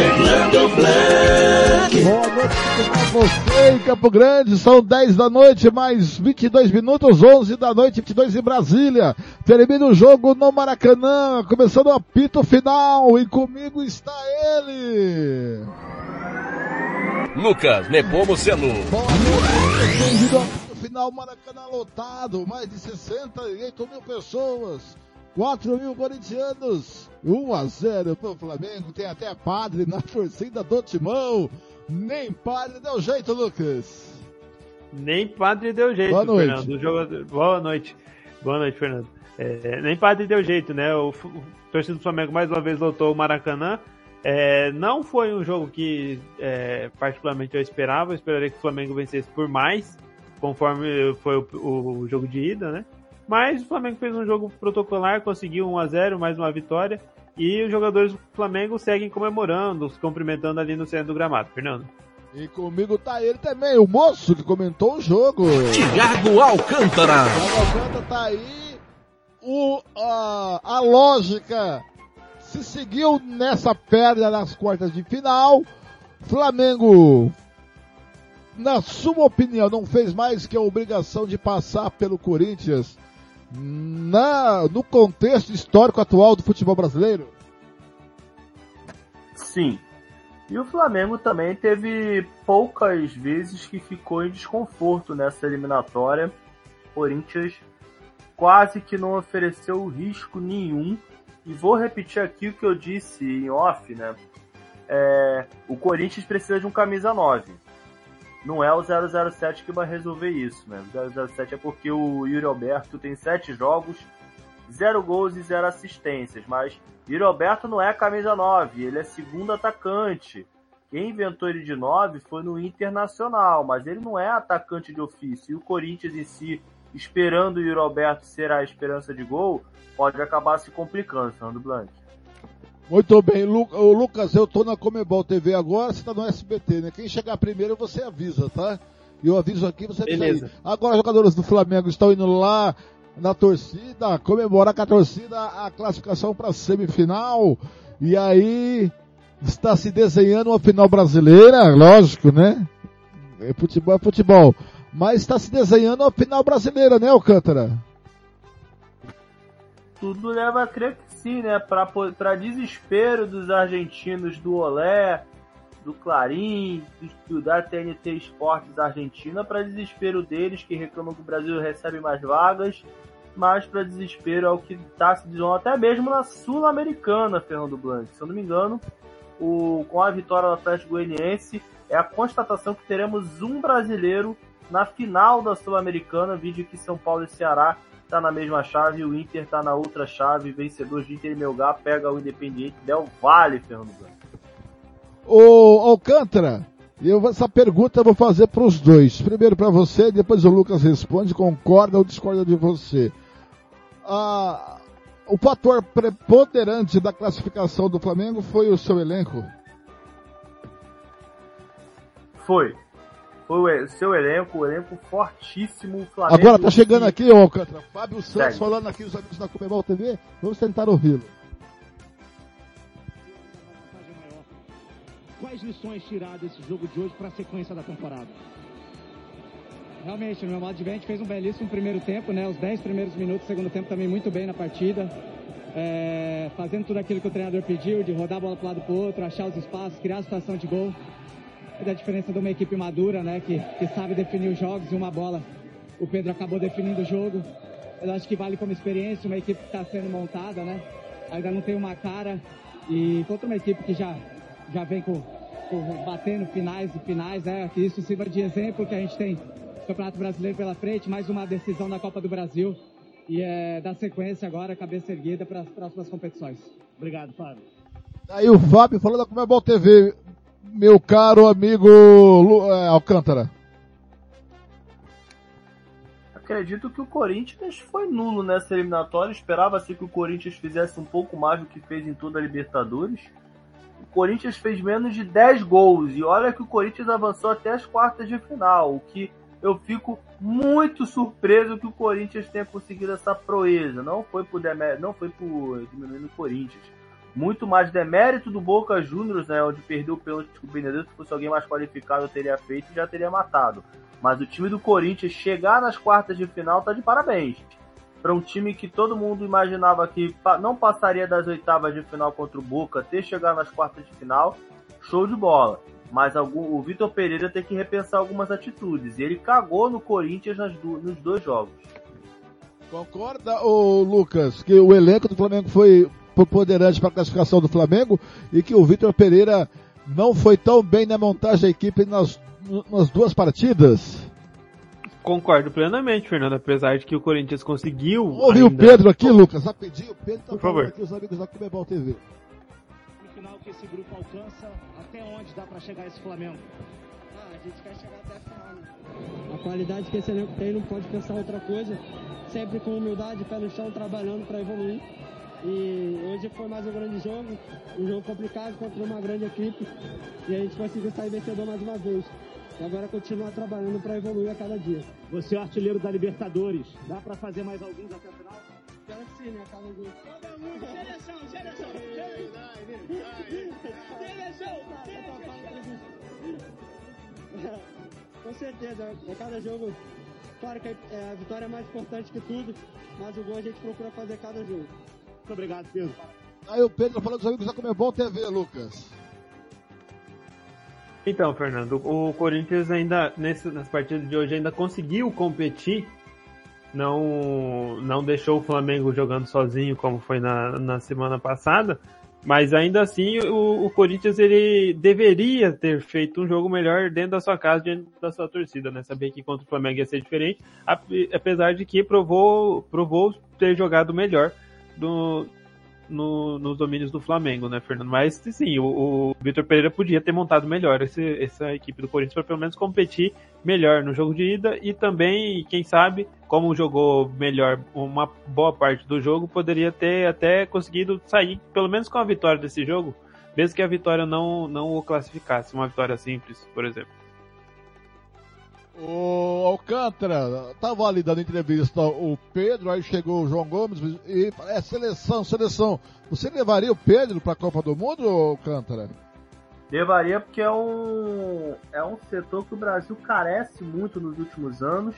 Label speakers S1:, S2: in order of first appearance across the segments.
S1: Fernando Blanc.
S2: Boa noite para você em Campo Grande. São 10 da noite, mais 22 minutos, 11 da noite, 22 em Brasília. Termina o jogo no Maracanã, começando o apito final. E comigo está ele.
S3: Lucas Nepomuceno.
S2: Boa noite, bem-vindo ao apito final Maracanã lotado, mais de 68 mil pessoas. 4 mil corintianos, 1 a 0 pro Flamengo, tem até padre na torcida do Timão. Nem padre deu jeito, Lucas.
S4: Nem padre deu jeito,
S2: Boa noite.
S4: Fernando. Jogador... Boa noite. Boa noite, Fernando. É, nem padre deu jeito, né? O, o torcida do Flamengo mais uma vez lotou o Maracanã. É, não foi um jogo que é, particularmente eu esperava. Eu esperaria que o Flamengo vencesse por mais, conforme foi o, o jogo de ida, né? Mas o Flamengo fez um jogo protocolar, conseguiu 1 a 0 mais uma vitória. E os jogadores do Flamengo seguem comemorando, se cumprimentando ali no centro do gramado. Fernando.
S2: E comigo tá ele também, o moço que comentou o jogo.
S3: Tiago Alcântara.
S2: O Alcântara tá aí. O, a, a lógica se seguiu nessa perda nas quartas de final. Flamengo, na sua opinião, não fez mais que a obrigação de passar pelo Corinthians na, no contexto histórico atual do futebol brasileiro?
S5: Sim. E o Flamengo também teve poucas vezes que ficou em desconforto nessa eliminatória. Corinthians quase que não ofereceu risco nenhum. E vou repetir aqui o que eu disse em off, né? É, o Corinthians precisa de um camisa 9. Não é o 007 que vai resolver isso, né? O 007 é porque o Yuri Alberto tem 7 jogos, 0 gols e 0 assistências, mas Yuri Alberto não é camisa 9, ele é segundo atacante. Quem inventou ele de 9 foi no Internacional, mas ele não é atacante de ofício. E o Corinthians em si, esperando o Yuri Alberto ser a esperança de gol, pode acabar se complicando, Fernando Blanc.
S2: Muito bem, Lu, ô, Lucas, eu tô na Comebol TV agora, você tá no SBT, né? Quem chegar primeiro você avisa, tá? E eu aviso aqui, você avisa
S4: Beleza.
S2: aí. Agora os jogadores do Flamengo estão indo lá na torcida, comemorar com a torcida a classificação para semifinal. E aí está se desenhando uma final brasileira, lógico, né? É futebol é futebol. Mas está se desenhando uma final brasileira, né, Alcântara?
S5: Tudo leva a crer que sim, né? Pra desespero dos argentinos do Olé, do Clarim, do, da TNT Esportes Argentina, para desespero deles que reclamam que o Brasil recebe mais vagas, mas para desespero é o que está se dizendo até mesmo na Sul-Americana, Fernando Blanc. Se eu não me engano, o, com a vitória do Atlético Goianiense, é a constatação que teremos um brasileiro na final da Sul-Americana, vídeo que São Paulo e Ceará tá na mesma chave, o Inter tá na outra chave, vencedor de Inter e Melgar, pega o Independiente Del Vale, Fernando Blanc.
S2: Ô Alcântara, eu, essa pergunta eu vou fazer para os dois. Primeiro para você, depois o Lucas responde, concorda ou discorda de você. Ah, o fator preponderante da classificação do Flamengo foi o seu elenco?
S5: Foi. Foi o seu elenco, o elenco fortíssimo. o Flamengo
S2: Agora tá chegando aqui, ô Alcântara, Fábio Santos
S5: Segue.
S2: falando aqui, os amigos da Comebol TV, vamos tentar ouvi-lo.
S6: Quais lições tirar desse jogo de hoje para a sequência da temporada? Realmente, no meu modo de ver, a gente fez um belíssimo primeiro tempo, né? Os 10 primeiros minutos do segundo tempo também muito bem na partida. É, fazendo tudo aquilo que o treinador pediu, de rodar a bola para lado para o outro, achar os espaços, criar a situação de gol. É da diferença de uma equipe madura, né? Que, que sabe definir os jogos e uma bola. O Pedro acabou definindo o jogo. Eu acho que vale como experiência, uma equipe que está sendo montada, né? Ainda não tem uma cara. E contra uma equipe que já, já vem com, com batendo finais e finais, né? Que isso sirva de exemplo que a gente tem Campeonato Brasileiro pela frente, mais uma decisão da Copa do Brasil. E é, dar sequência agora, cabeça erguida para as próximas competições. Obrigado, Fábio.
S2: Aí o Fábio falando da Comebol TV, meu caro amigo é, Alcântara?
S5: Acredito que o Corinthians foi nulo nessa eliminatória. Esperava-se que o Corinthians fizesse um pouco mais do que fez em toda a Libertadores. O Corinthians fez menos de 10 gols. E olha que o Corinthians avançou até as quartas de final. O que eu fico muito surpreso que o Corinthians tenha conseguido essa proeza. Não foi por, Demer, não foi por diminuindo o Corinthians muito mais demérito do Boca Juniors, né, onde perdeu o pênalti com o Benedetto, se fosse alguém mais qualificado teria feito e já teria matado. Mas o time do Corinthians chegar nas quartas de final tá de parabéns. Para um time que todo mundo imaginava que não passaria das oitavas de final contra o Boca, ter chegado nas quartas de final, show de bola. Mas algum, o Vitor Pereira tem que repensar algumas atitudes. E ele cagou no Corinthians nas, nos dois jogos.
S2: Concorda, ô Lucas, que o elenco do Flamengo foi preponderante para a classificação do Flamengo e que o Vitor Pereira não foi tão bem na montagem da equipe nas, nas duas partidas?
S4: Concordo plenamente, Fernando, apesar de que o Corinthians conseguiu.
S2: Ouvi ainda... o Pedro aqui, Lucas, rapidinho. O Pedro tá
S4: Por favor.
S2: aqui, os amigos da Comebol TV.
S6: No final que esse grupo alcança, até onde dá para chegar esse Flamengo? Ah, a gente quer chegar até a final. Né? A qualidade que esse elenco tem não pode pensar outra coisa. Sempre com humildade, pé no chão, trabalhando para evoluir. E hoje foi mais um grande jogo, um jogo complicado contra uma grande equipe. E a gente conseguiu sair vencedor mais uma vez. E agora continuar trabalhando para evoluir a cada dia. Você é o artilheiro da Libertadores. Dá para fazer mais alguns até o final? Espero que sim, né? Cada um. Seleção, seleção. Seleção, Com certeza, é cada jogo. Claro que a vitória é mais importante que tudo, mas o gol a gente procura fazer cada jogo. Muito obrigado, Pedro.
S2: Aí o Pedro falando dos amigos da Comebol TV, Lucas.
S4: Então, Fernando, o Corinthians ainda, nesse, nas partidas de hoje, ainda conseguiu competir. Não, não deixou o Flamengo jogando sozinho, como foi na, na semana passada. Mas ainda assim, o, o, Corinthians ele deveria ter feito um jogo melhor dentro da sua casa, dentro da sua torcida, né? Saber que contra o Flamengo ia ser diferente, apesar de que provou, provou ter jogado melhor do, no, nos domínios do Flamengo, né, Fernando? Mas sim, o, o Vitor Pereira podia ter montado melhor esse, essa equipe do Corinthians para pelo menos competir melhor no jogo de ida e também, quem sabe, como jogou melhor uma boa parte do jogo, poderia ter até conseguido sair pelo menos com a vitória desse jogo, mesmo que a vitória não, não o classificasse, uma vitória simples, por exemplo.
S2: O Alcântara, tava ali dando entrevista o Pedro, aí chegou o João Gomes e é seleção, seleção. Você levaria o Pedro para a Copa do Mundo, Alcântara?
S5: Levaria porque é um, é um setor que o Brasil carece muito nos últimos anos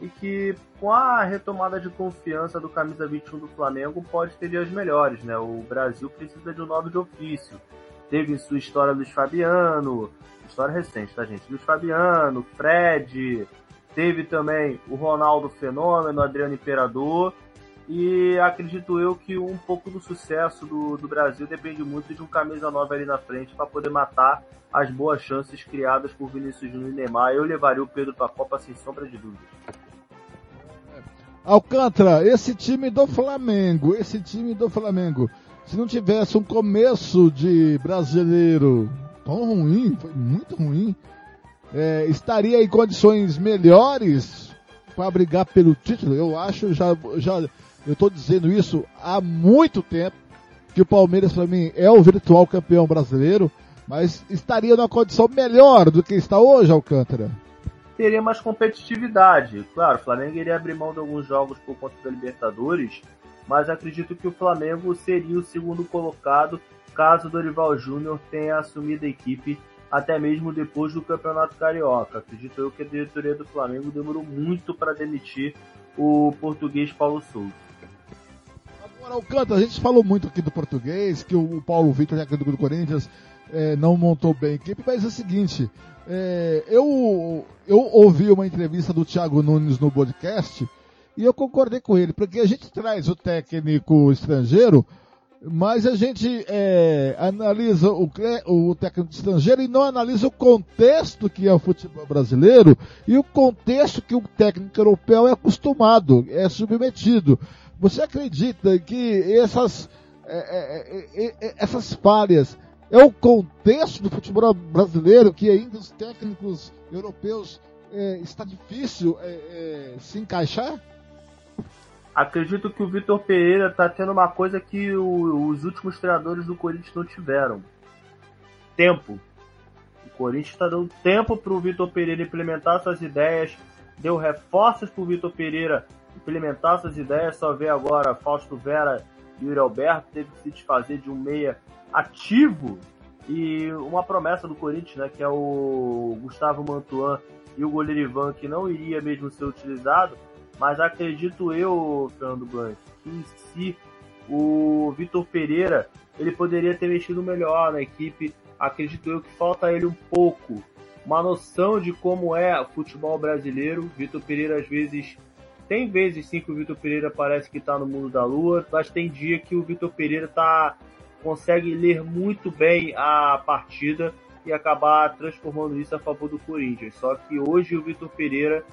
S5: e que com a retomada de confiança do camisa 21 do Flamengo pode ter dias melhores, né? O Brasil precisa de um nome de ofício. Teve em sua história Luiz Fabiano, história recente, tá, gente? Luiz Fabiano, Fred, teve também o Ronaldo Fenômeno, Adriano Imperador. E acredito eu que um pouco do sucesso do, do Brasil depende muito de um camisa nova ali na frente para poder matar as boas chances criadas por Vinícius Júnior e Neymar. Eu levaria o Pedro para a Copa sem sombra de dúvida.
S2: Alcântara, esse time do Flamengo, esse time do Flamengo, se não tivesse um começo de brasileiro tão ruim, foi muito ruim, é, estaria em condições melhores para brigar pelo título. Eu acho, já, já eu estou dizendo isso há muito tempo, que o Palmeiras para mim é o virtual campeão brasileiro, mas estaria numa condição melhor do que está hoje, Alcântara.
S5: Teria mais competitividade. Claro, o Flamengo iria abrir mão de alguns jogos por conta da Libertadores, mas acredito que o Flamengo seria o segundo colocado caso Dorival Júnior tenha assumido a equipe até mesmo depois do Campeonato Carioca. Acredito eu que a diretoria do Flamengo demorou muito para demitir o português Paulo Souza.
S2: Agora, Alcântara, a gente falou muito aqui do português, que o Paulo Vitor, técnico do Corinthians, é, não montou bem a equipe, mas é o seguinte, é, eu, eu ouvi uma entrevista do Thiago Nunes no podcast e eu concordei com ele, porque a gente traz o técnico estrangeiro mas a gente é, analisa o, o técnico estrangeiro e não analisa o contexto que é o futebol brasileiro e o contexto que o técnico europeu é acostumado, é submetido. Você acredita que essas, é, é, é, é essas falhas é o contexto do futebol brasileiro que ainda os técnicos europeus é, está difícil se encaixar?
S5: Acredito que o Vitor Pereira está tendo uma coisa que o, os últimos treinadores do Corinthians não tiveram: tempo. O Corinthians está dando tempo para o Vitor Pereira implementar suas ideias, deu reforços para o Vitor Pereira implementar suas ideias. Só vê agora Fausto Vera e Yuri Alberto teve que se desfazer de um meia ativo e uma promessa do Corinthians, né, que é o Gustavo Mantuan e o goleiro Ivan, que não iria mesmo ser utilizado, mas acredito eu, Fernando Blanc, que si o Vitor Pereira ele poderia ter mexido melhor na equipe. Acredito eu que falta ele um pouco uma noção de como é o futebol brasileiro. Vitor Pereira às vezes tem vezes sim que o Vitor Pereira parece que está no mundo da lua, mas tem dia que o Vitor Pereira tá, consegue ler muito bem a partida e acabar transformando isso a favor do Corinthians. Só que hoje o Vitor Pereira,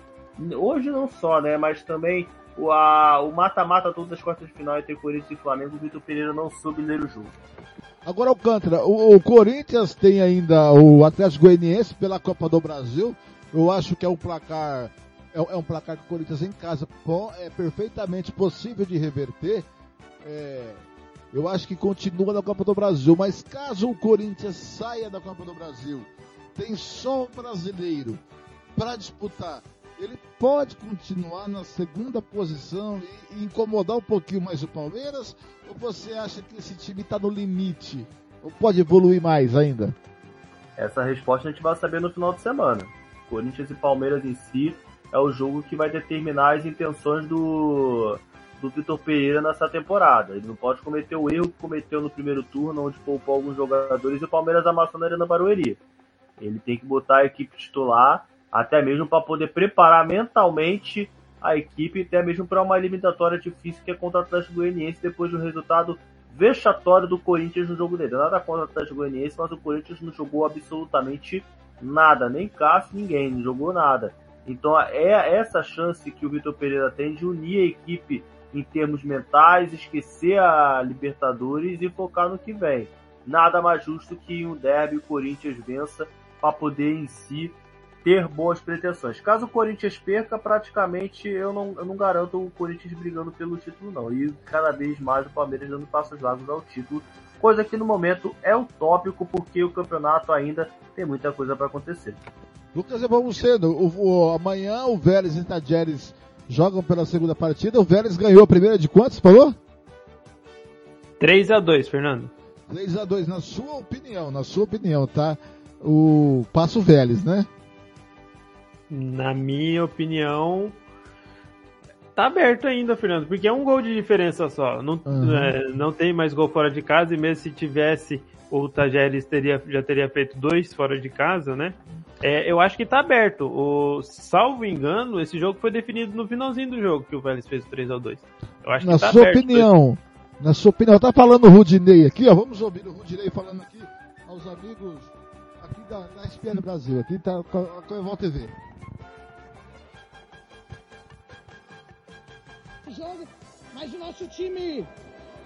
S5: hoje não só, né, mas também o, a, o mata-mata todas as quartas de final entre Corinthians e Flamengo, o Vitor Pereira não soube ler o jogo.
S2: Agora, Alcântara, o, o Corinthians tem ainda o Atlético Goianiense pela Copa do Brasil. Eu acho que é um placar é, é um placar que o Corinthians em casa é perfeitamente possível de reverter. É, eu acho que continua na Copa do Brasil, mas caso o Corinthians saia da Copa do Brasil, tem só o brasileiro para disputar. Ele pode continuar na segunda posição e, incomodar um pouquinho mais o Palmeiras? Ou você acha que esse time está no limite? Ou pode evoluir mais ainda?
S5: Essa resposta a gente vai saber no final de semana. Corinthians e Palmeiras em si é o jogo que vai determinar as intenções do, do Vitor Pereira nessa temporada. Ele não pode cometer o erro que cometeu no primeiro turno, onde poupou alguns jogadores e o Palmeiras amassou na Arena Barueri. Ele tem que botar a equipe titular, até mesmo para poder preparar mentalmente a equipe, até mesmo para uma eliminatória difícil que é contra o Atlético Goianiense, depois do resultado vexatório do Corinthians no jogo dele. Nada contra o Atlético Goianiense, mas o Corinthians não jogou absolutamente nada, nem Cássio, ninguém, não jogou nada. Então é essa chance que o Vitor Pereira tem de unir a equipe em termos mentais, esquecer a Libertadores e focar no que vem. Nada mais justo que um derby o Corinthians vença para poder em si ter boas pretensões. Caso o Corinthians perca, praticamente eu não, eu não garanto o Corinthians brigando pelo título, não. E cada vez mais o Palmeiras dando passos largos ao título, coisa que no momento é utópico, porque o campeonato ainda tem muita coisa para acontecer.
S2: Lucas Evamuceno, o, o, amanhã o Vélez e o Tajeres jogam pela segunda partida. O Vélez ganhou a primeira de quantos, falou?
S4: 3 a 2 Fernando.
S2: 3 a 2 na sua opinião, na sua opinião, tá? O Passo Vélez, né?
S4: Na minha opinião, tá aberto ainda, Fernando, porque é um gol de diferença só. Não, uhum. é, não tem mais gol fora de casa, e mesmo se tivesse, o Tajeres teria, já teria feito dois fora de casa, né? É, eu acho que tá aberto. O, salvo engano, esse jogo foi definido no finalzinho do jogo que o Vélez fez o 3x2. Eu acho
S2: na
S4: que tá
S2: sua opinião, na sua opinião, tá falando o Rudinei aqui, ó. Vamos ouvir o Rudinei falando aqui aos amigos aqui da, da SPN Brasil, aqui tá com a Eval TV.
S7: Jogo, mas o nosso time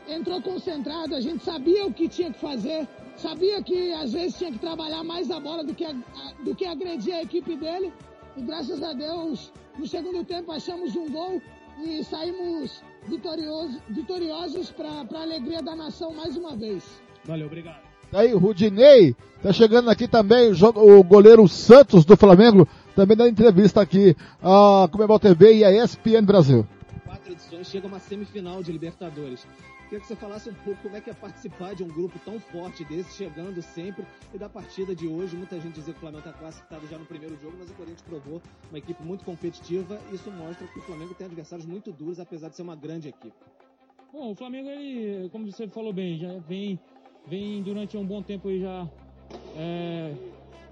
S7: entrou concentrado, a gente sabia o que tinha que fazer Sabia que às vezes tinha que trabalhar mais a bola do que, a, do que agredir a equipe dele. E graças a Deus, no segundo tempo achamos um gol e saímos vitorioso, vitoriosos para a alegria da nação mais uma vez.
S6: Valeu, obrigado.
S2: Tá aí, o Rudinei, tá chegando aqui também o, o goleiro Santos do Flamengo, também dando entrevista aqui a Comebol TV e a ESPN Brasil.
S6: Quatro edições, chega uma semifinal de Libertadores. Queria que você falasse um pouco como é que é participar de um grupo tão forte desse, chegando sempre, e da partida de hoje. Muita gente dizia que o Flamengo está classificado já no primeiro jogo, mas o Corinthians provou uma equipe muito competitiva. E isso mostra que o Flamengo tem adversários muito duros, apesar de ser uma grande equipe.
S8: Bom, o Flamengo, ele, como você falou bem, já vem, vem durante um bom tempo aí já é,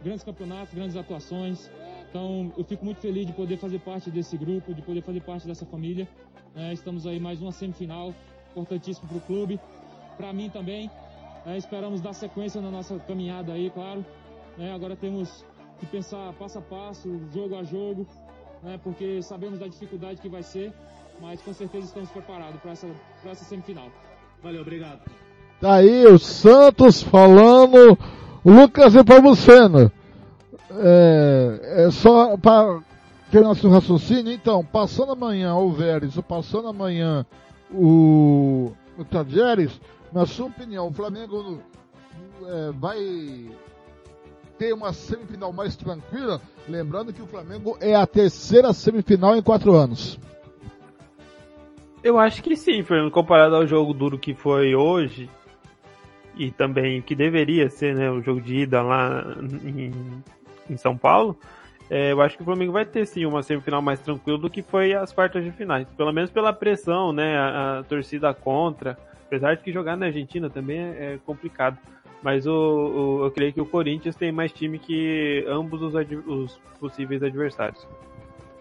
S8: grandes campeonatos, grandes atuações. Então, eu fico muito feliz de poder fazer parte desse grupo, de poder fazer parte dessa família. É, estamos aí mais uma semifinal importantíssimo para o clube, para mim também. É, esperamos dar sequência na nossa caminhada aí, claro. É, agora temos que pensar passo a passo, jogo a jogo, né, porque sabemos da dificuldade que vai ser, mas com certeza estamos preparados para essa, essa semifinal. Valeu, obrigado.
S2: Tá aí o Santos falando, Lucas Epamuceno. É, é só para terminar seu raciocínio, então, passando amanhã o Vélez, ou passando amanhã o, o Tajeres, na sua opinião, o Flamengo é, vai ter uma semifinal mais tranquila? Lembrando que o Flamengo é a terceira semifinal em quatro anos.
S4: Eu acho que sim, Fernando, comparado ao jogo duro que foi hoje, e também que deveria ser né, o jogo de ida lá em, em São Paulo, é, eu acho que o Flamengo vai ter sim uma semifinal mais tranquila do que foi as quartas de finais. Pelo menos pela pressão, né? A, a torcida contra. Apesar de que jogar na Argentina também é, é complicado. Mas o, o, eu creio que o Corinthians tem mais time que ambos os, os possíveis adversários.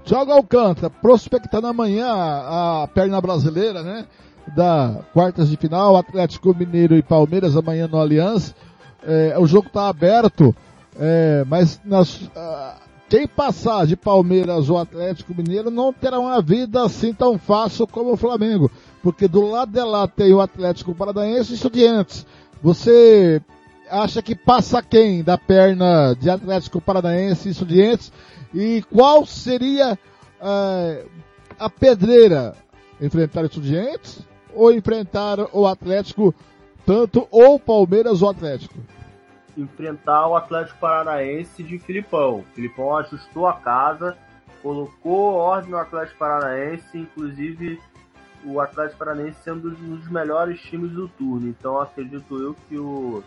S2: Thiago Alcântara, prospectando amanhã a, perna brasileira, né? Da quartas de final, Atlético Mineiro e Palmeiras amanhã no Aliança. É, o jogo está aberto, é, mas nas, quem passar de Palmeiras ou Atlético Mineiro não terá uma vida assim tão fácil como o Flamengo. Porque do lado de lá tem o Atlético Paranaense e Estudiantes. Você acha que passa quem da perna de Atlético Paranaense e Estudiantes? E qual seria uh, a pedreira? Enfrentar Estudiantes ou enfrentar o Atlético, tanto ou Palmeiras ou Atlético?
S5: Enfrentar o Atlético Paranaense de Filipão. Filipão ajustou a casa, colocou ordem no Atlético Paranaense, inclusive o Atlético Paranaense sendo um dos melhores times do turno. Então acredito eu que o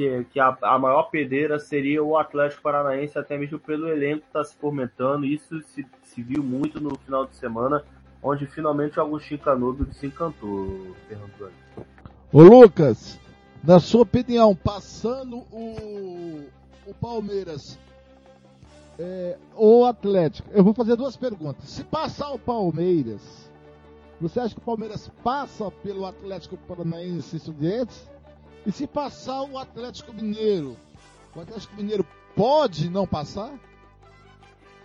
S5: que, que a, a, maior pedreira seria o Atlético Paranaense, até mesmo pelo elenco que está se fomentando. Isso se, se, viu muito no final de semana, onde finalmente o Agostinho Canudo se encantou, Fernando
S2: Ô Lucas, na sua opinião, passando o, o Palmeiras é, ou o Atlético, eu vou fazer duas perguntas. Se passar o Palmeiras, você acha que o Palmeiras passa pelo Atlético Paranaense Estudiantes? E se passar o Atlético Mineiro, o Atlético Mineiro pode não passar?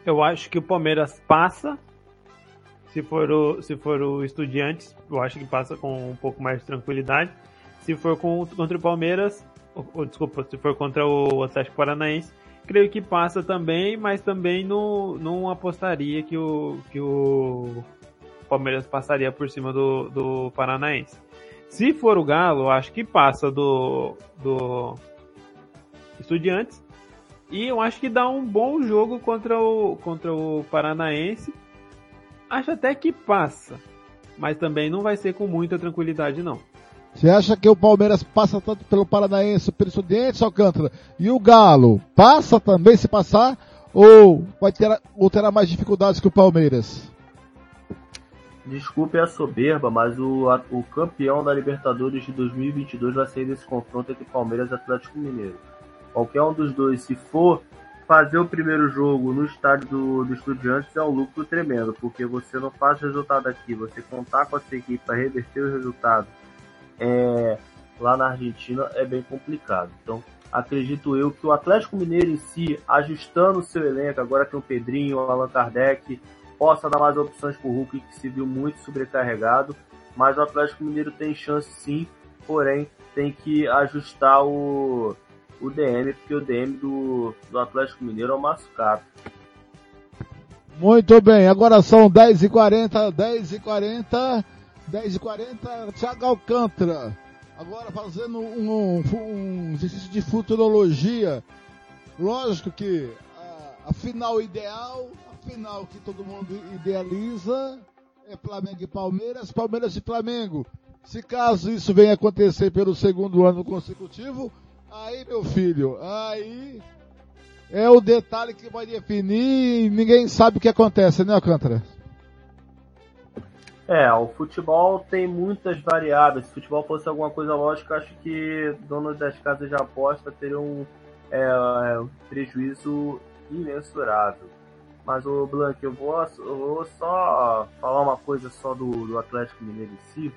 S4: Eu acho que o Palmeiras passa. Se for o, se for o Estudiantes, eu acho que passa com um pouco mais de tranquilidade. Se for contra o Palmeiras, ou, ou, desculpa, se for contra o Atlético Paranaense, creio que passa também, mas também não, não apostaria que o, que o Palmeiras passaria por cima do, do Paranaense. Se for o Galo, acho que passa do, do Estudiantes. E eu acho que dá um bom jogo contra o, contra o Paranaense. Acho até que passa. Mas também não vai ser com muita tranquilidade, não.
S2: Você acha que o Palmeiras passa tanto pelo Paranaense, pelo Estudiantes, Alcântara? E o Galo passa também se passar? Ou, vai ter, ou terá mais dificuldades que o Palmeiras?
S5: Desculpe a soberba, mas o, a, o campeão da Libertadores de 2022 vai sair desse confronto entre Palmeiras e Atlético Mineiro. Qualquer um dos dois, se for fazer o primeiro jogo no estádio do, do Estudiantes, é um lucro tremendo, porque você não faz resultado aqui, você contar com a sua equipe para reverter o resultado é, lá na Argentina é bem complicado. Então, acredito eu que o Atlético Mineiro em si, ajustando o seu elenco, agora tem o Pedrinho, o Allan Kardec, possa dar mais opções para o Hulk, que se viu muito sobrecarregado, mas o Atlético Mineiro tem chance sim, porém tem que ajustar o, o DM, porque o DM do, do Atlético Mineiro é o Mascato.
S2: Muito bem, agora são 10h40, 10h40. 10 e 40 Thiago Alcântara. Agora fazendo um, um, exercício de futurologia. Lógico que a, a, final ideal, a final que todo mundo idealiza é Flamengo e Palmeiras, Palmeiras e Flamengo. Se caso isso venha acontecer pelo segundo ano consecutivo, aí meu filho, aí é o detalhe que vai definir e ninguém sabe o que acontece, né Alcântara?
S5: É, o futebol tem muitas variáveis. Se o futebol fosse alguma coisa lógica, acho que donos das casas de aposta teriam um, é, um prejuízo imensurável. Mas o Blanc, eu vou, eu vou só falar uma coisa só do, do Atlético Mineiro em si.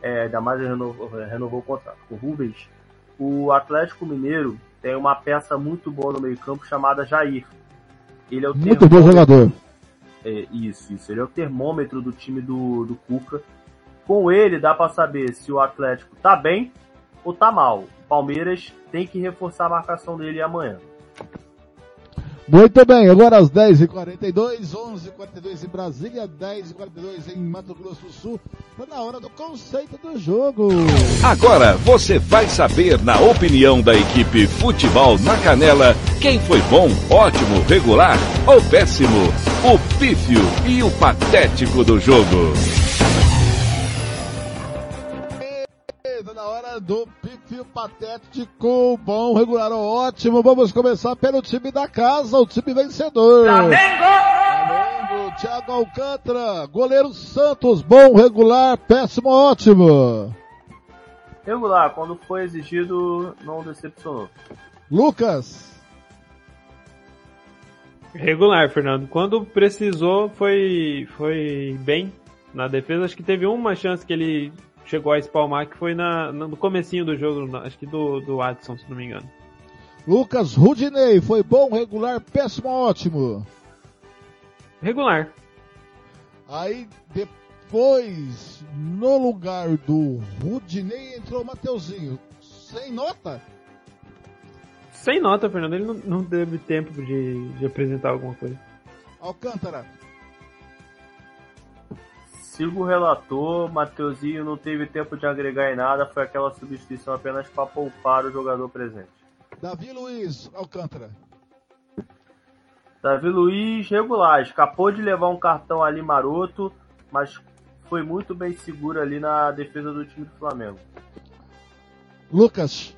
S5: É, ainda mais renovou, renovou o contrato com o Rubens. O Atlético Mineiro tem uma peça muito boa no meio campo chamada Jair. Ele é o
S2: muito bom jogador
S5: é, isso, isso. Ele é o termômetro do time do, do Cuca. Com ele dá para saber se o Atlético tá bem ou tá mal. O Palmeiras tem que reforçar a marcação dele amanhã.
S2: Muito bem, agora às 10h42, 11h42 em Brasília, 10h42 em Mato Grosso do Sul. Está na hora do conceito do jogo.
S3: Agora você vai saber, na opinião da equipe Futebol na Canela, quem foi bom, ótimo, regular ou péssimo. O pífio e o patético do jogo.
S2: Está na hora do pífio patético, bom, regular ótimo. Vamos começar pelo time da casa, o time vencedor.
S1: Flamengo!
S2: Flamengo, Thiago Alcântara, goleiro Santos, bom, regular, péssimo, ótimo.
S5: Regular, quando foi exigido, não decepcionou.
S2: Lucas.
S4: Regular, Fernando. Quando precisou, foi, foi bem na defesa. Acho que teve uma chance que ele chegou a espalmar, que foi na, no comecinho do jogo, acho que do, do Adson, se não me engano.
S2: Lucas Rudinei, foi bom, regular, péssimo, ótimo.
S4: Regular.
S2: Aí depois, no lugar do Rudinei, entrou o Mateuzinho. Sem nota?
S4: Sem nota, Fernando. Ele não, não teve tempo de, de apresentar alguma coisa.
S2: Alcântara.
S5: Sigo o relator, Mateuzinho não teve tempo de agregar em nada, foi aquela substituição apenas para poupar o jogador presente.
S2: Davi Luiz, Alcântara.
S5: Davi Luiz, regular, escapou de levar um cartão ali maroto, mas foi muito bem seguro ali na defesa do time do Flamengo.
S2: Lucas.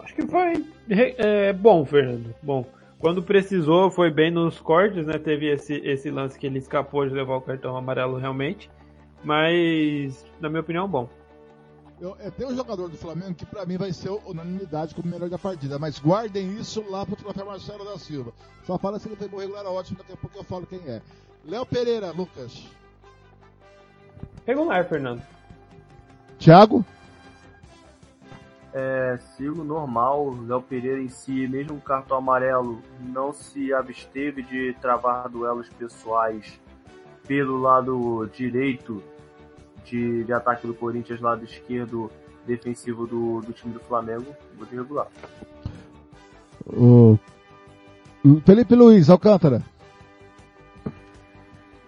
S4: Acho que foi é, bom, Fernando. Bom. Quando precisou, foi bem nos cortes, né? Teve esse, esse lance que ele escapou de levar o cartão amarelo realmente. Mas, na minha opinião, bom.
S2: Eu, é, tem um jogador do Flamengo que para mim vai ser unanimidade como melhor da partida, mas guardem isso lá pro troféu Marcelo da Silva. Só fala se ele bom regular ótimo, daqui a pouco eu falo quem é. Léo Pereira, Lucas.
S4: Regular, Fernando.
S2: Thiago?
S5: É, sigo normal, Léo Pereira em si, mesmo com cartão amarelo, não se absteve de travar duelos pessoais pelo lado direito de, de ataque do Corinthians, lado esquerdo defensivo do, do time do Flamengo, muito regular.
S2: O Felipe Luiz, Alcântara.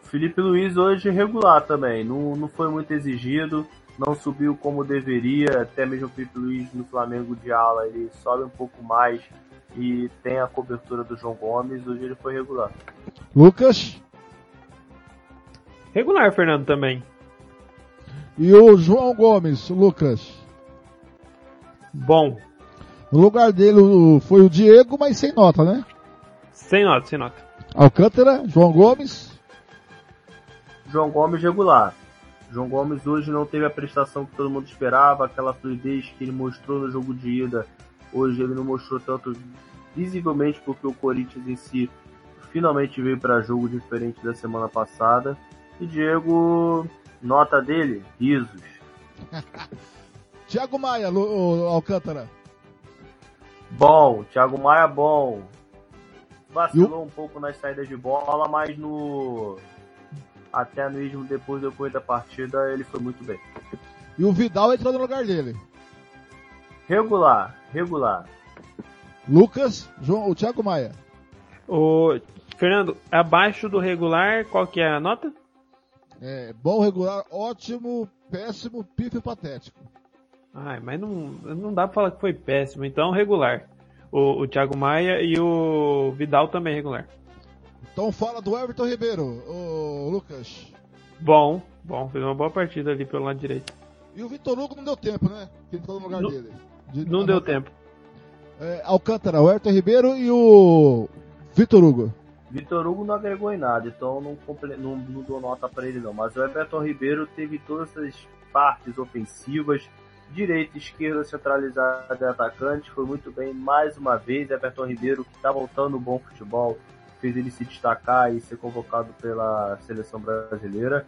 S5: Felipe Luiz hoje regular também, não, não foi muito exigido, não subiu como deveria, até mesmo o Felipe Luiz no Flamengo de ala, ele sobe um pouco mais e tem a cobertura do João Gomes, hoje ele foi regular.
S2: Lucas?
S4: Regular, Fernando, também.
S2: E o João Gomes, Lucas?
S4: Bom.
S2: No lugar dele foi o Diego, mas sem nota, né?
S4: Sem nota, sem nota.
S2: Alcântara, João Gomes?
S5: João Gomes regular. João Gomes hoje não teve a prestação que todo mundo esperava, aquela fluidez que ele mostrou no jogo de ida. Hoje ele não mostrou tanto visivelmente porque o Corinthians em si finalmente veio para jogo diferente da semana passada. E Diego, nota dele, risos.
S2: Thiago Maia, o Alcântara.
S5: Bom, Thiago Maia bom. Vacilou um pouco nas saídas de bola, mas no até mesmo depois do depois da partida ele foi muito bem.
S2: E o Vidal entrou no lugar dele.
S5: Regular, regular.
S2: Lucas, João, o Thiago Maia.
S4: O Fernando, abaixo do regular, qual que é a nota?
S2: É, bom, regular, ótimo, péssimo, pífio patético.
S4: Ai, mas não, não dá pra falar que foi péssimo, então regular. O, o Thiago Maia e o Vidal também regular.
S2: Então fala do Everton Ribeiro, o Lucas.
S4: Bom, bom, fez uma boa partida ali pelo lado direito.
S2: E o Vitor Hugo não deu tempo, né? Que entrou no lugar
S4: não,
S2: dele.
S4: De, não deu tempo.
S2: É, Alcântara, o Everton Ribeiro e o Vitor Hugo.
S5: Vitor Hugo não agregou em nada, então não, não, não dou nota para ele não. Mas o Everton Ribeiro teve todas as partes ofensivas, direita, esquerda, centralizada e atacante, foi muito bem mais uma vez. Everton Ribeiro que está voltando no bom futebol, fez ele se destacar e ser convocado pela seleção brasileira.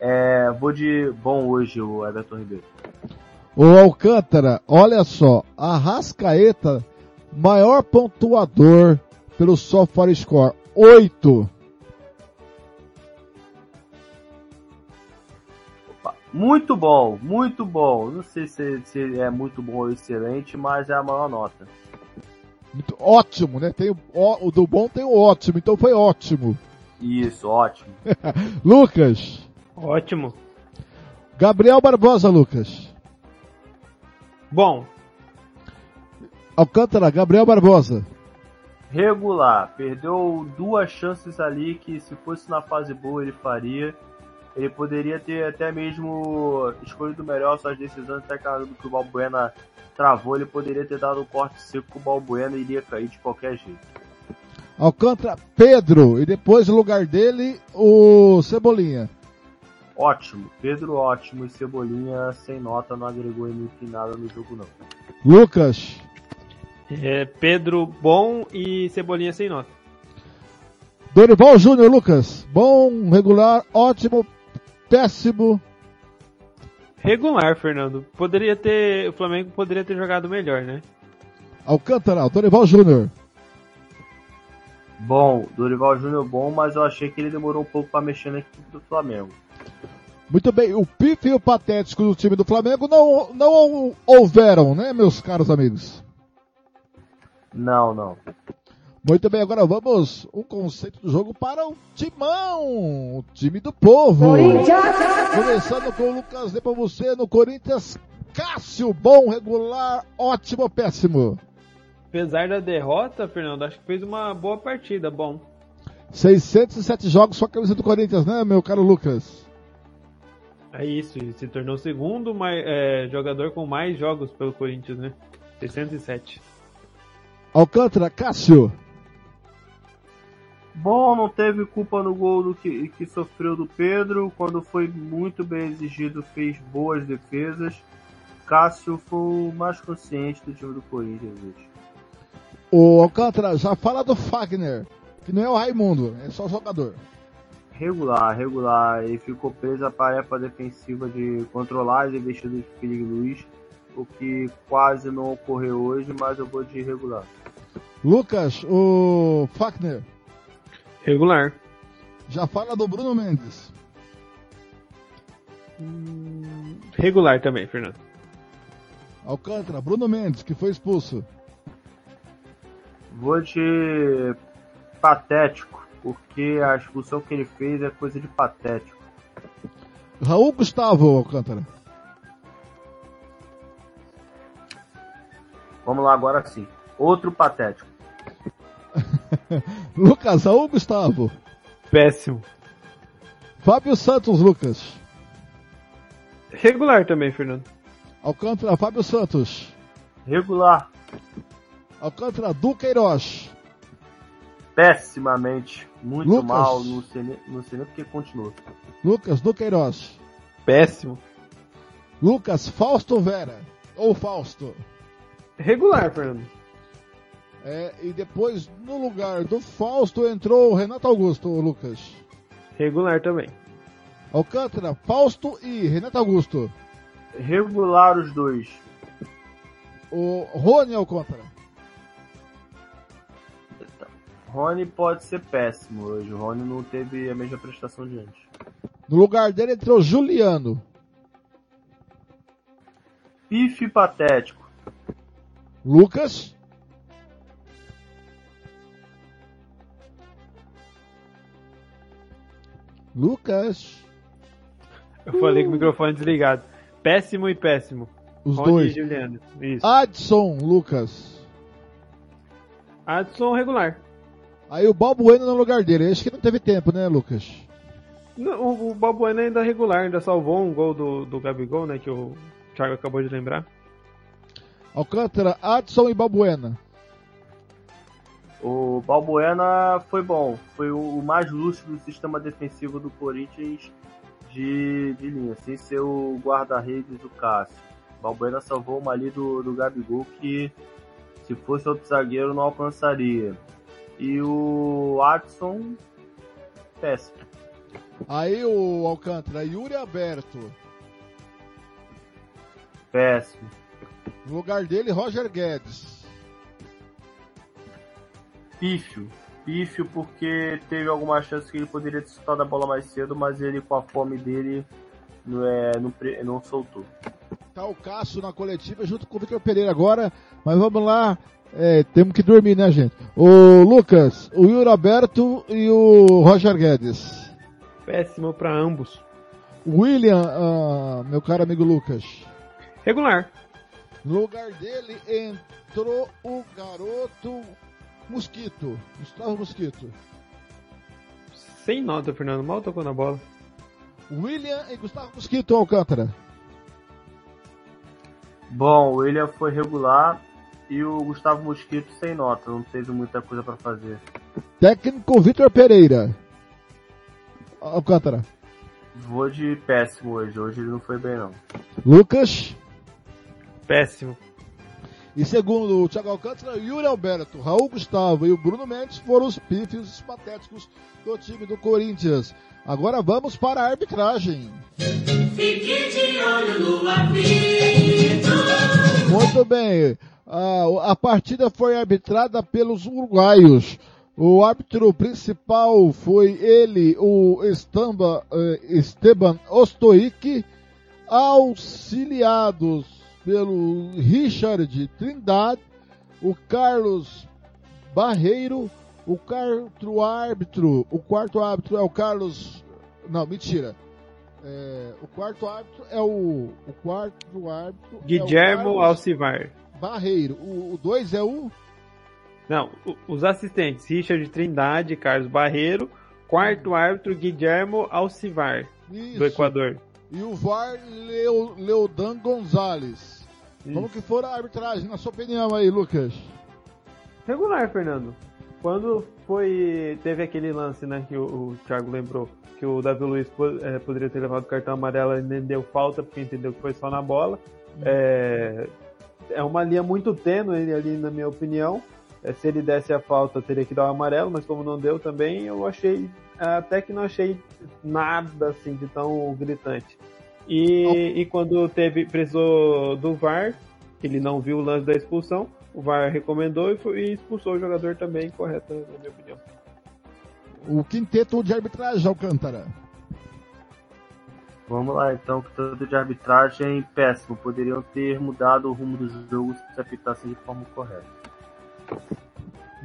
S5: É, vou de bom hoje o Everton Ribeiro.
S2: O Alcântara, olha só, a Rascaeta, maior pontuador pelo SofaScore, 8.
S5: Muito bom, muito bom. Não sei se, se, é muito bom ou excelente, mas é a maior nota.
S2: Muito, ótimo, né? Tem o, o, do bom tem o ótimo, então foi ótimo.
S5: Isso, ótimo.
S2: Lucas.
S4: Ótimo.
S2: Gabriel Barbosa, Lucas.
S4: Bom.
S2: Alcântara, Gabriel Barbosa.
S5: Regular. Perdeu duas chances ali que se fosse na fase boa ele faria. Ele poderia ter até mesmo escolhido melhor suas decisões, até que o Balbuena travou, ele poderia ter dado um corte seco com o Balbuena e iria cair de qualquer jeito.
S2: Alcântara, Pedro, e depois no lugar dele, o Cebolinha.
S5: Ótimo, Pedro ótimo e Cebolinha sem nota, não agregou em nada no jogo não.
S2: Lucas.
S4: É, Pedro bom e Cebolinha sem nota.
S2: Dorival Júnior, Lucas. Bom, regular, ótimo, péssimo.
S4: Regular, Fernando. Poderia ter. O Flamengo poderia ter jogado melhor, né?
S2: Alcântara, Dorival Júnior.
S5: Bom, Dorival Júnior bom, mas eu achei que ele demorou um pouco para mexer na equipe do Flamengo.
S2: Muito bem, o pife e o patético do time do Flamengo não, não houveram, né, meus caros amigos?
S5: Não, não.
S2: Muito bem, agora vamos um conceito do jogo para o Timão, o time do povo. Começando com o Lucas, para você no Corinthians, Cássio, bom, regular, ótimo, péssimo.
S4: Apesar da derrota, Fernando, acho que fez uma boa partida, bom.
S2: 607 jogos só a camisa do Corinthians, né, meu caro Lucas?
S4: É isso, se tornou o segundo mais, é, jogador com mais jogos pelo Corinthians, né? 607.
S2: Alcântara, Cássio.
S5: Bom, não teve culpa no gol do que, que sofreu do Pedro. Quando foi muito bem exigido, fez boas defesas. Cássio foi o mais consciente do time do Corinthians hoje.
S2: O Alcântara já fala do Fagner, que não é o Raimundo, é só jogador.
S5: Regular, regular. Ele ficou preso à tarefa defensiva de controlar as investidas de Felipe Luiz, o que quase não ocorreu hoje, mas eu vou de regular.
S2: Lucas, o Fagner.
S4: Regular.
S2: Já fala do Bruno Mendes.
S4: Hum, regular também, Fernando.
S2: Alcântara, Bruno Mendes, que foi expulso.
S5: Vou de patético, porque a expulsão que ele fez é coisa de patético.
S2: Raul Gustavo, Alcântara.
S5: Vamos lá agora sim. Outro patético.
S2: Lucas, Raul Gustavo.
S4: Péssimo.
S2: Fábio Santos, Lucas.
S4: Regular também, Fernando.
S2: Alcântara, Fábio Santos.
S5: Regular.
S2: Alcântara, Duqueiroz.
S5: Pessimamente. Muito
S2: Lucas.
S5: mal. Não sei, nem, não sei nem porque continua.
S2: Lucas, Duqueiroz.
S4: Péssimo.
S2: Lucas, Fausto Vera. Ou Fausto.
S4: Regular, Fernando.
S2: É, e depois, no lugar do Fausto, entrou o Renato Augusto, o Lucas.
S4: Regular também.
S2: Alcântara, Fausto e Renato Augusto.
S5: Regular os dois.
S2: O Rony Alcântara.
S5: Rony pode ser péssimo hoje. O Rony não teve a mesma prestação de antes.
S2: No lugar dele entrou Juliano.
S5: Pife patético.
S2: Lucas. Lucas.
S4: Eu falei com o microfone desligado. Péssimo e péssimo.
S2: Os
S4: Rony
S2: dois.
S4: e Juliano. Isso.
S2: Adson, Lucas.
S4: Adson regular.
S2: Aí o Balbuena no lugar dele. Acho que não teve tempo, né, Lucas?
S4: Não, o, o Balbuena ainda é regular, ainda salvou um gol do, do Gabigol, né? Que o Thiago acabou de lembrar.
S2: Alcântara, Adson e Balbuena.
S5: O Balbuena foi bom. Foi o mais lúcido do sistema defensivo do Corinthians de, de linha, sem ser o guarda-redes do Cássio. Balbuena salvou uma ali do, do Gabigol que, se fosse outro zagueiro, não alcançaria. E o Adson, péssimo.
S2: Aí o Alcântara, Yuri Aberto.
S5: Péssimo.
S2: No lugar dele, Roger Guedes.
S5: Pífio. Pífio porque teve alguma chance que ele poderia ter soltado a bola mais cedo, mas ele com a fome dele não, é, não, não soltou.
S2: Tá o Cássio na coletiva junto com o Vitor Pereira agora, mas vamos lá. É, temos que dormir, né, gente? O Lucas, o Yuri Alberto e o Roger Guedes.
S4: Péssimo para ambos.
S2: William, ah, meu caro amigo Lucas.
S4: Regular.
S2: No lugar dele entrou o garoto Mosquito, Gustavo Mosquito.
S4: Sem nota, Fernando. Mal tocou na bola.
S2: William e Gustavo Mosquito Alcântara.
S5: Bom, o William foi regular e o Gustavo Mosquito sem nota, não teve muita coisa para fazer.
S2: Técnico Vitor Pereira. Alcântara.
S5: Vou de péssimo hoje, hoje ele não foi bem não.
S2: Lucas.
S4: Péssimo.
S2: E segundo o Thiago Alcântara, Yuri Alberto, Raul Gustavo e o Bruno Mendes foram os pífios patéticos do time do Corinthians. Agora vamos para a arbitragem.
S1: Fique de olho no apito.
S2: Muito bem. A, a partida foi arbitrada pelos uruguaios. O árbitro principal foi ele, o Estamba, eh, Esteban Ostoic, auxiliados pelo Richard Trindade, o Carlos Barreiro, o quarto árbitro, o quarto árbitro é o Carlos, não, mentira, é, o quarto árbitro é o, o quarto árbitro
S4: Guilhermo
S2: é o
S4: Alcivar.
S2: Barreiro, o 2 é o
S4: não, os assistentes, Richard Trindade, Carlos Barreiro, quarto árbitro, Guilhermo Alcivar,
S2: Isso.
S4: do Equador.
S2: E o VAR, Leo, Leodan Gonzalez. Isso. Como que for a arbitragem, na sua opinião aí, Lucas?
S4: Regular, Fernando. Quando foi. Teve aquele lance, né, que o, o Thiago lembrou, que o Davi Luiz é, poderia ter levado o cartão amarelo e nem deu falta, porque entendeu que foi só na bola. Hum. É, é uma linha muito tênue ali, na minha opinião. É, se ele desse a falta, teria que dar o amarelo, mas como não deu também, eu achei. Até que não achei nada assim de tão gritante. E, e quando teve, precisou do VAR, ele não viu o lance da expulsão, o VAR recomendou e, foi, e expulsou o jogador também, correto, na minha opinião.
S2: O quinteto de arbitragem, Alcântara.
S5: Vamos lá, então, que tanto de arbitragem péssimo. Poderiam ter mudado o rumo do jogo se apitassem de forma correta.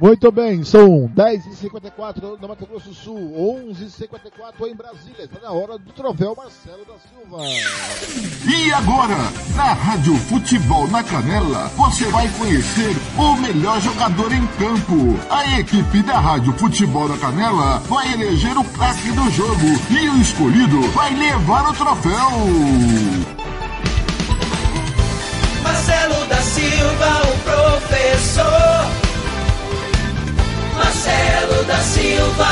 S2: Muito bem, são 10h54 no Mato Grosso do Sul, 11h54 em Brasília. Está na hora do troféu Marcelo da Silva.
S9: E agora, na Rádio Futebol na Canela, você vai conhecer o melhor jogador em campo. A equipe da Rádio Futebol na Canela vai eleger o craque do jogo e o escolhido vai levar o troféu.
S1: Marcelo da Silva, o professor. Marcelo da Silva.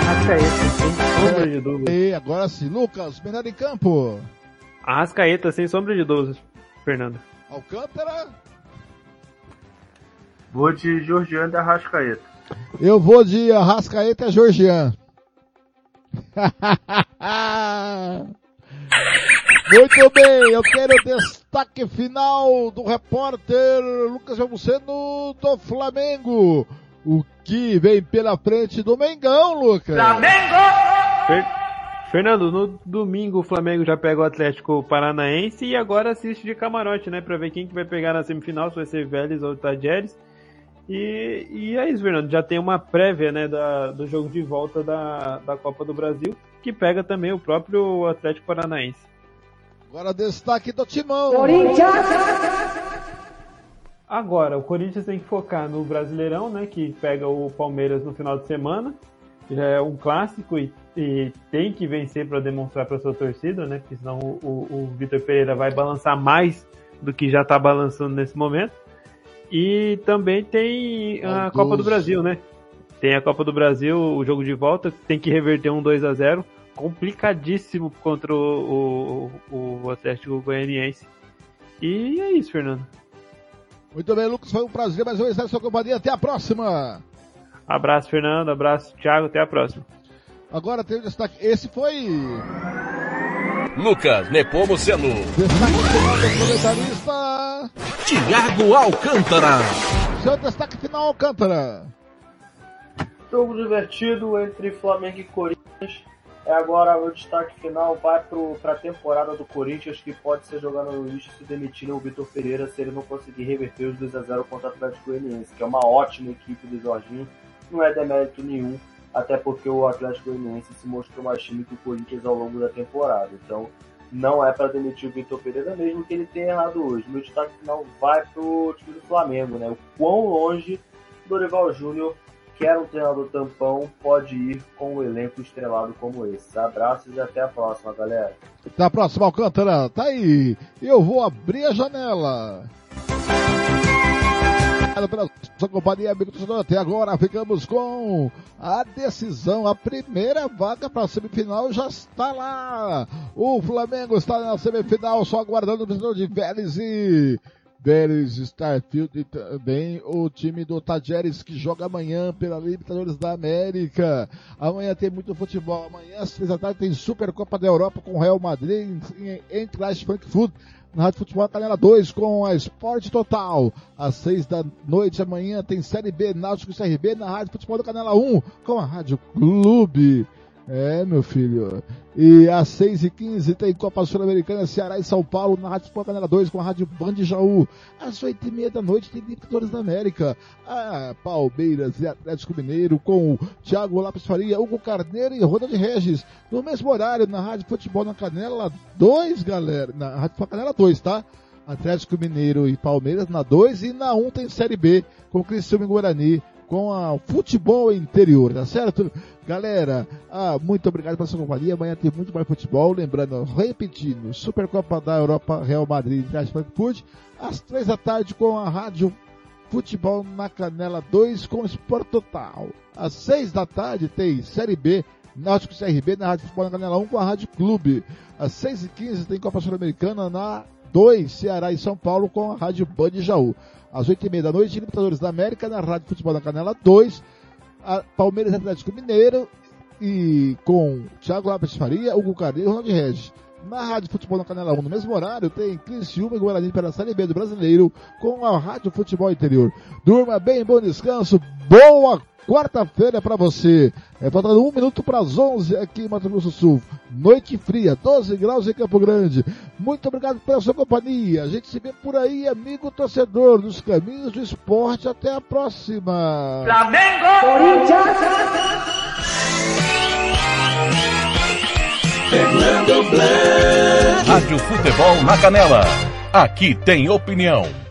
S4: Arrascaeta, sem sombra de dúvida.
S2: E agora sim, Lucas, melhor em campo.
S4: Arrascaeta, sem sombra de dúvida, Fernando.
S2: Alcântara.
S5: Vou de Georgiano e Arrascaeta.
S2: Eu vou de Arrascaeta e Georgian. Muito bem, eu quero destaque final do repórter Lucas Jamuceno do Flamengo. O que vem pela frente do Mengão, Lucas?
S1: Flamengo!
S4: Fer Fernando, no domingo o Flamengo já pega o Atlético Paranaense e agora assiste de camarote, né? Pra ver quem que vai pegar na semifinal, se vai ser Vélez ou Tajeres. E, e é isso, Fernando. Já tem uma prévia né, da, do jogo de volta da, da Copa do Brasil, que pega também o próprio Atlético Paranaense.
S2: Agora destaque do Timão.
S10: Corinthians!
S4: Agora, o Corinthians tem que focar no Brasileirão, né? Que pega o Palmeiras no final de semana. Já é um clássico e, e tem que vencer para demonstrar para sua torcida, né? Porque senão o, o, o Vitor Pereira vai balançar mais do que já está balançando nesse momento. E também tem a Copa do Brasil, né? Tem a Copa do Brasil, o jogo de volta, tem que reverter um 2 a 0 complicadíssimo contra o, o, o Atlético Goianiense. E é isso, Fernando.
S2: Muito bem, Lucas, foi um prazer mais uma vez na sua companhia. Até a próxima.
S4: Abraço, Fernando. Abraço, Thiago. Até a próxima.
S2: Agora tem o destaque. Esse foi.
S3: Lucas Nepomuceno.
S2: Destaque final do comentarista.
S3: Tiago Alcântara.
S2: Seu destaque final, Alcântara.
S5: Jogo divertido entre Flamengo e Corinthians. É agora o destaque final vai para a temporada do Corinthians, que pode ser jogado no lixo se demitirem o Vitor Pereira se ele não conseguir reverter os 2x0 contra o Atlético Goianiense, que é uma ótima equipe do Jorginho, não é demérito nenhum, até porque o Atlético Goianiense se mostrou mais time que o Corinthians ao longo da temporada. Então, não é para demitir o Vitor Pereira, mesmo que ele tenha errado hoje. Meu destaque final vai para o time do Flamengo, né? O quão longe Dorival Júnior que era um treinador tampão, pode ir com um elenco estrelado como esse. Abraços e até a próxima, galera.
S2: Até a próxima, Alcântara. Tá aí. Eu vou abrir a janela. Pela sua companhia, amigo torcedor. Até agora ficamos com a decisão. A primeira vaga para a semifinal já está lá. O Flamengo está na semifinal, só aguardando o vencedor de Vélez e Vélez, Starfield e também o time do Tajeres que joga amanhã pela Libertadores da América. Amanhã tem muito futebol. Amanhã às três da tarde tem Supercopa da Europa com o Real Madrid em, em Clash Frankfurt. Na Rádio Futebol Canela 2 com a Esporte Total. Às seis da noite amanhã tem Série B Náutico CRB na Rádio Futebol do Canela 1 com a Rádio Clube. É, meu filho. E às 6h15 tem Copa Sul-Americana, Ceará e São Paulo, na Rádio Sport Canela 2 com a Rádio Band Jaú. Às 8h30 da noite tem Libertadores da América. Ah, Palmeiras e Atlético Mineiro com o Thiago Lopes Faria, Hugo Carneiro e Roda de Regis. No mesmo horário, na Rádio Futebol na Canela 2, galera. Na Rádio Futebol Canela 2, tá? Atlético Mineiro e Palmeiras na 2 e na 1 um tem Série B com Criciúma e Guarani com a futebol interior, tá certo? Galera, ah, muito obrigado pela sua companhia. Amanhã tem muito mais futebol. Lembrando, repetindo, Supercopa da Europa, Real Madrid e Frankfurt, às três da tarde com a Rádio Futebol na Canela 2 com Sport Total. Às seis da tarde tem Série B, Náutico CRB na Rádio Futebol na Canela 1 com a Rádio Clube. Às seis e quinze tem Copa Sul-Americana na 2, Ceará e São Paulo com a Rádio Band Jaú às 8h30 da noite, Libertadores da América, na Rádio Futebol da Canela 2, Palmeiras Atlético Mineiro, e com Thiago Lopes Faria, Hugo Carneiro e Ronaldo Regis. Na Rádio Futebol na Canela 1, no mesmo horário, tem Criciúma e Guarani pela Série B do Brasileiro, com a Rádio Futebol Interior. Durma bem, bom descanso, boa quarta-feira para você. É faltando um minuto para as 11 aqui em Mato Grosso do Sul. Noite fria, 12 graus em Campo Grande. Muito obrigado pela sua companhia. A gente se vê por aí, amigo torcedor, nos caminhos do esporte. Até a próxima.
S1: Flamengo! Corinthians!
S3: Fernando Blanc. Rádio Futebol na Canela. Aqui tem opinião.